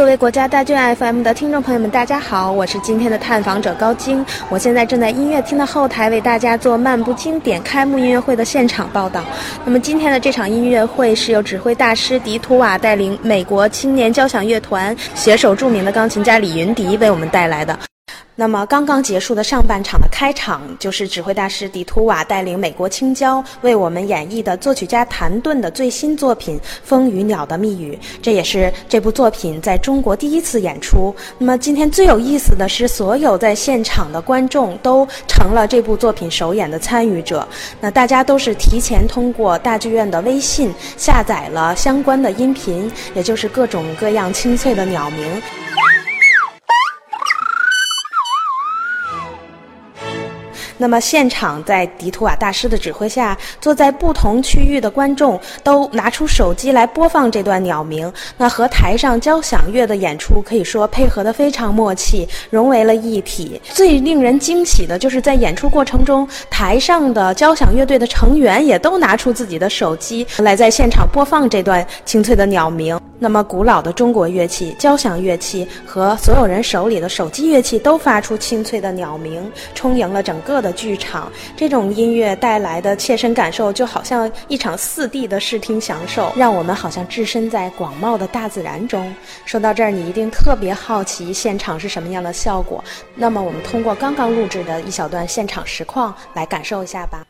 各位国家大剧院 FM 的听众朋友们，大家好，我是今天的探访者高晶。我现在正在音乐厅的后台为大家做《漫步经典》开幕音乐会的现场报道。那么今天的这场音乐会是由指挥大师迪图瓦带领美国青年交响乐团，携手著名的钢琴家李云迪为我们带来的。那么，刚刚结束的上半场的开场，就是指挥大师迪图瓦带领美国青椒为我们演绎的作曲家谭盾的最新作品《风与鸟的密语》，这也是这部作品在中国第一次演出。那么，今天最有意思的是，所有在现场的观众都成了这部作品首演的参与者。那大家都是提前通过大剧院的微信下载了相关的音频，也就是各种各样清脆的鸟鸣。那么，现场在迪图瓦大师的指挥下，坐在不同区域的观众都拿出手机来播放这段鸟鸣。那和台上交响乐的演出可以说配合得非常默契，融为了一体。最令人惊喜的就是在演出过程中，台上的交响乐队的成员也都拿出自己的手机来在现场播放这段清脆的鸟鸣。那么，古老的中国乐器、交响乐器和所有人手里的手机乐器都发出清脆的鸟鸣，充盈了整个的剧场。这种音乐带来的切身感受，就好像一场四 D 的视听享受，让我们好像置身在广袤的大自然中。说到这儿，你一定特别好奇现场是什么样的效果。那么，我们通过刚刚录制的一小段现场实况来感受一下吧。